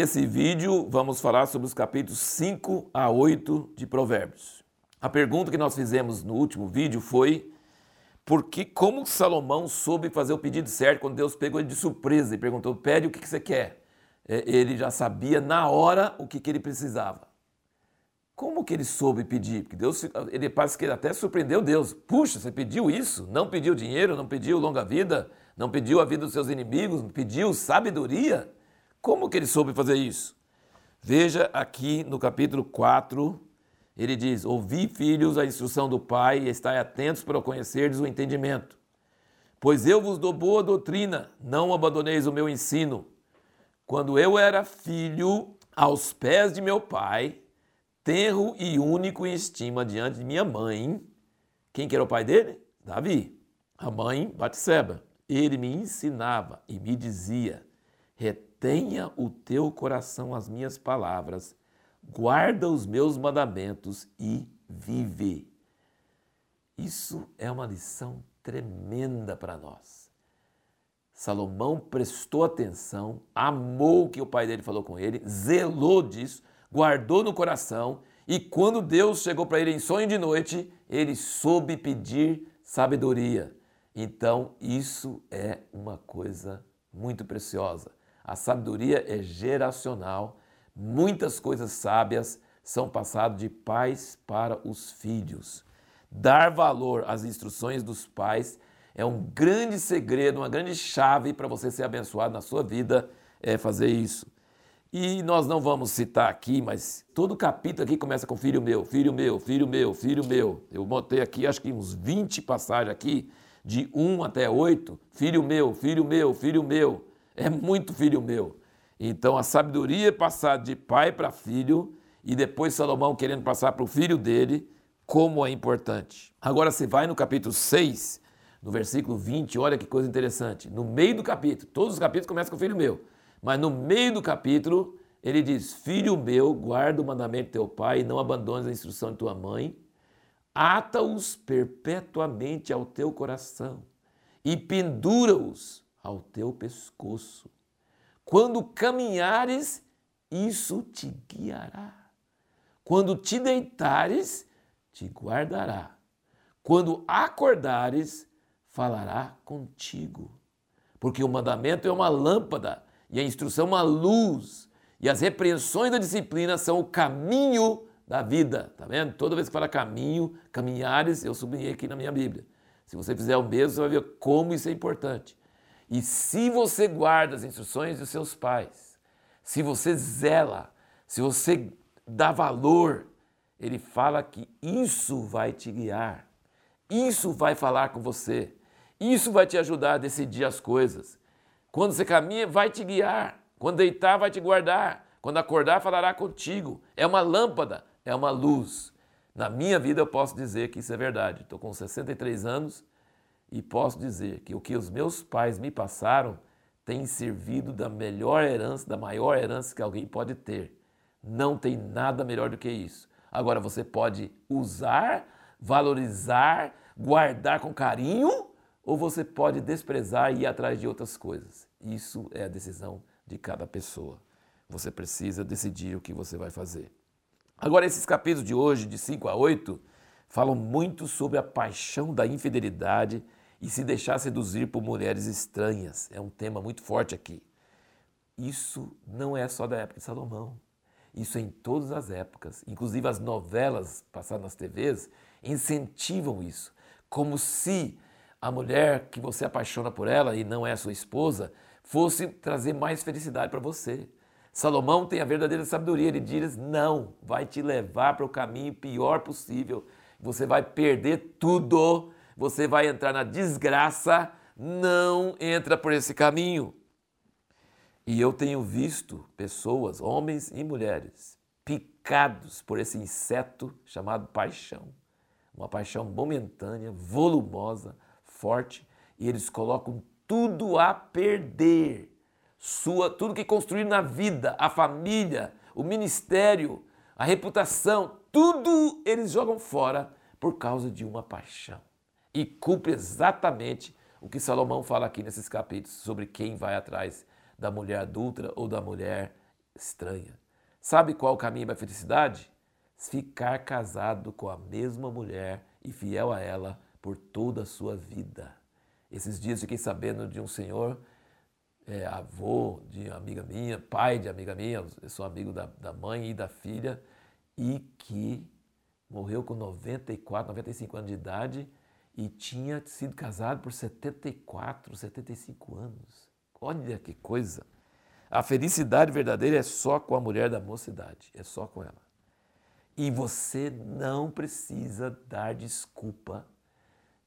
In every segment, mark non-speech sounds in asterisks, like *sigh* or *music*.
Nesse vídeo vamos falar sobre os capítulos 5 a 8 de Provérbios. A pergunta que nós fizemos no último vídeo foi porque como Salomão soube fazer o pedido certo quando Deus pegou ele de surpresa e perguntou: "Pede o que você quer?" É, ele já sabia na hora o que ele precisava. Como que ele soube pedir? Porque Deus, ele parece que ele até surpreendeu Deus. Puxa, você pediu isso? Não pediu dinheiro, não pediu longa vida, não pediu a vida dos seus inimigos, pediu sabedoria? Como que ele soube fazer isso? Veja aqui no capítulo 4, ele diz: Ouvi, filhos, a instrução do Pai, e estai atentos para conhecerdes o entendimento. Pois eu vos dou boa doutrina, não abandoneis o meu ensino. Quando eu era filho, aos pés de meu pai, tenro e único em estima diante de minha mãe. Quem que era o pai dele? Davi. A mãe, Batseba. Ele me ensinava e me dizia: retenha o teu coração as minhas palavras, guarda os meus mandamentos e vive. Isso é uma lição tremenda para nós. Salomão prestou atenção, amou o que o pai dele falou com ele, zelou disso, guardou no coração e quando Deus chegou para ele em sonho de noite, ele soube pedir sabedoria. Então, isso é uma coisa muito preciosa. A sabedoria é geracional. Muitas coisas sábias são passadas de pais para os filhos. Dar valor às instruções dos pais é um grande segredo, uma grande chave para você ser abençoado na sua vida, é fazer isso. E nós não vamos citar aqui, mas todo capítulo aqui começa com filho meu, filho meu, filho meu, filho meu. Eu botei aqui, acho que uns 20 passagens aqui, de 1 até 8, filho meu, filho meu, filho meu. É muito filho meu. Então a sabedoria é passada de pai para filho e depois Salomão querendo passar para o filho dele, como é importante. Agora você vai no capítulo 6, no versículo 20, olha que coisa interessante. No meio do capítulo, todos os capítulos começam com filho meu. Mas no meio do capítulo, ele diz: Filho meu, guarda o mandamento de teu pai e não abandones a instrução de tua mãe. Ata-os perpetuamente ao teu coração e pendura-os ao teu pescoço. Quando caminhares, isso te guiará. Quando te deitares, te guardará. Quando acordares, falará contigo. Porque o mandamento é uma lâmpada e a instrução uma luz. E as repreensões da disciplina são o caminho da vida. Tá vendo? Toda vez que fala caminho, caminhares, eu sublinhei aqui na minha Bíblia. Se você fizer o mesmo, você vai ver como isso é importante. E se você guarda as instruções dos seus pais, se você zela, se você dá valor, ele fala que isso vai te guiar, isso vai falar com você, isso vai te ajudar a decidir as coisas. Quando você caminha, vai te guiar. Quando deitar, vai te guardar. Quando acordar, falará contigo. É uma lâmpada, é uma luz. Na minha vida, eu posso dizer que isso é verdade. Estou com 63 anos e posso dizer que o que os meus pais me passaram tem servido da melhor herança, da maior herança que alguém pode ter. Não tem nada melhor do que isso. Agora você pode usar, valorizar, guardar com carinho ou você pode desprezar e ir atrás de outras coisas. Isso é a decisão de cada pessoa. Você precisa decidir o que você vai fazer. Agora, esses capítulos de hoje, de 5 a 8, falam muito sobre a paixão da infidelidade e se deixar seduzir por mulheres estranhas. É um tema muito forte aqui. Isso não é só da época de Salomão. Isso é em todas as épocas. Inclusive as novelas passadas nas TVs incentivam isso. Como se a mulher que você apaixona por ela e não é sua esposa fosse trazer mais felicidade para você. Salomão tem a verdadeira sabedoria, ele diz: não, vai te levar para o caminho pior possível. Você vai perder tudo, você vai entrar na desgraça. Não entra por esse caminho. E eu tenho visto pessoas, homens e mulheres, picados por esse inseto chamado paixão. Uma paixão momentânea, volumosa, forte e eles colocam tudo a perder. Sua, tudo que construíram na vida, a família, o ministério, a reputação, tudo eles jogam fora por causa de uma paixão. E cumpre exatamente o que Salomão fala aqui nesses capítulos sobre quem vai atrás da mulher adulta ou da mulher estranha. Sabe qual o caminho da felicidade? Ficar casado com a mesma mulher e fiel a ela por toda a sua vida. Esses dias fiquei sabendo de um senhor, é, avô de amiga minha, pai de amiga minha, eu sou amigo da, da mãe e da filha, e que morreu com 94, 95 anos de idade e tinha sido casado por 74, 75 anos. Olha que coisa! A felicidade verdadeira é só com a mulher da mocidade, é só com ela. E você não precisa dar desculpa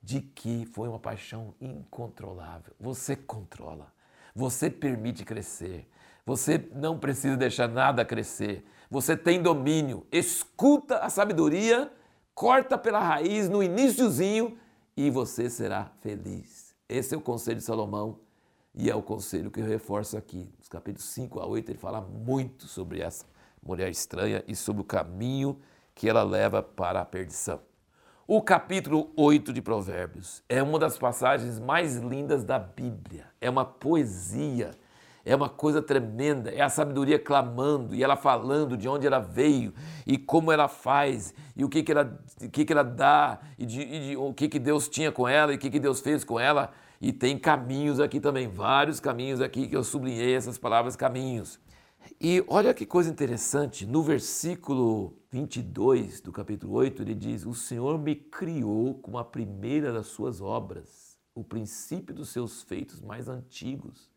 de que foi uma paixão incontrolável. Você controla, você permite crescer, você não precisa deixar nada crescer, você tem domínio. Escuta a sabedoria, corta pela raiz no iníciozinho e você será feliz. Esse é o conselho de Salomão e é o conselho que eu reforço aqui. Nos capítulos 5 a 8 ele fala muito sobre essa mulher estranha e sobre o caminho que ela leva para a perdição. O capítulo 8 de Provérbios é uma das passagens mais lindas da Bíblia. É uma poesia, é uma coisa tremenda. É a sabedoria clamando e ela falando de onde ela veio e como ela faz e o que, que, ela, que, que ela dá e, de, e de, o que, que Deus tinha com ela e o que, que Deus fez com ela. E tem caminhos aqui também, vários caminhos aqui que eu sublinhei essas palavras caminhos. E olha que coisa interessante, no versículo 22 do capítulo 8, ele diz: O Senhor me criou como a primeira das suas obras, o princípio dos seus feitos mais antigos.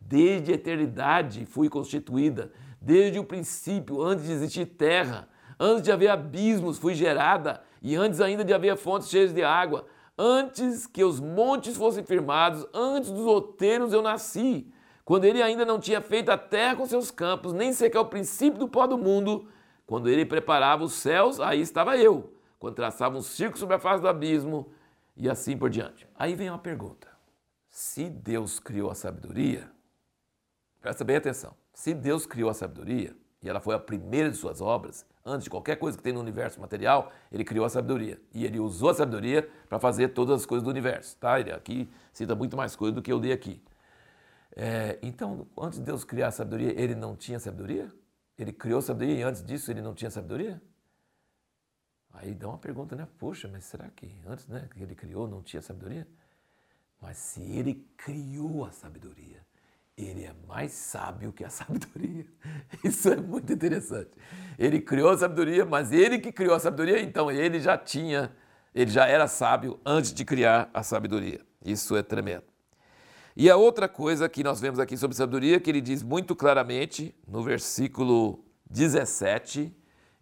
Desde a eternidade fui constituída, desde o princípio, antes de existir terra, antes de haver abismos, fui gerada, e antes ainda de haver fontes cheias de água, antes que os montes fossem firmados, antes dos outeiros eu nasci. Quando ele ainda não tinha feito a terra com seus campos, nem sequer o princípio do pó do mundo, quando ele preparava os céus, aí estava eu, quando traçava um círculo sobre a face do abismo e assim por diante. Aí vem uma pergunta: se Deus criou a sabedoria, presta bem atenção, se Deus criou a sabedoria, e ela foi a primeira de suas obras, antes de qualquer coisa que tem no universo material, ele criou a sabedoria. E ele usou a sabedoria para fazer todas as coisas do universo. Tá? Ele aqui cita muito mais coisa do que eu dei aqui. É, então, antes de Deus criar a sabedoria, ele não tinha sabedoria? Ele criou sabedoria e antes disso ele não tinha sabedoria? Aí dá uma pergunta, né? Poxa, mas será que antes né, que ele criou não tinha sabedoria? Mas se ele criou a sabedoria, ele é mais sábio que a *laughs* sabedoria. Isso é muito interessante. Ele criou a sabedoria, mas ele que criou a sabedoria, então ele já tinha, ele já era sábio antes de criar a sabedoria. Isso é tremendo. E a outra coisa que nós vemos aqui sobre sabedoria, que ele diz muito claramente no versículo 17,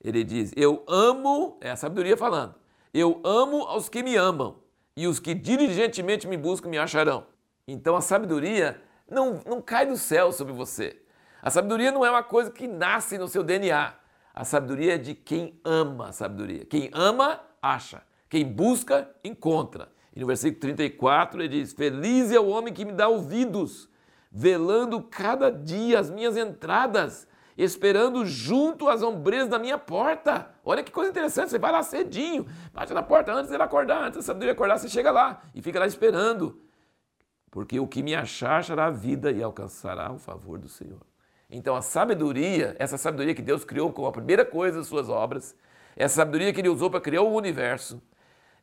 ele diz: Eu amo, é a sabedoria falando, eu amo aos que me amam, e os que diligentemente me buscam me acharão. Então a sabedoria não, não cai do céu sobre você. A sabedoria não é uma coisa que nasce no seu DNA. A sabedoria é de quem ama a sabedoria. Quem ama, acha. Quem busca, encontra. E no versículo 34 ele diz: Feliz é o homem que me dá ouvidos, velando cada dia as minhas entradas, esperando junto às ombreiras da minha porta. Olha que coisa interessante, você vai lá cedinho, bate na porta antes dele acordar, antes da sabedoria acordar, você chega lá e fica lá esperando. Porque o que me achar achará vida e alcançará o favor do Senhor. Então a sabedoria, essa sabedoria que Deus criou como a primeira coisa das suas obras, essa sabedoria que ele usou para criar o universo,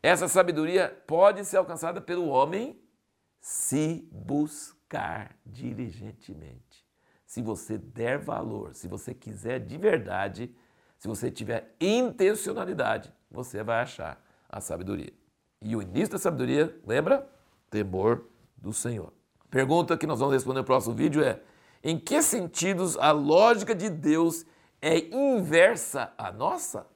essa sabedoria pode ser alcançada pelo homem se buscar diligentemente. Se você der valor, se você quiser de verdade, se você tiver intencionalidade, você vai achar a sabedoria. E o início da sabedoria, lembra? Temor do Senhor. Pergunta que nós vamos responder no próximo vídeo é: em que sentidos a lógica de Deus é inversa à nossa?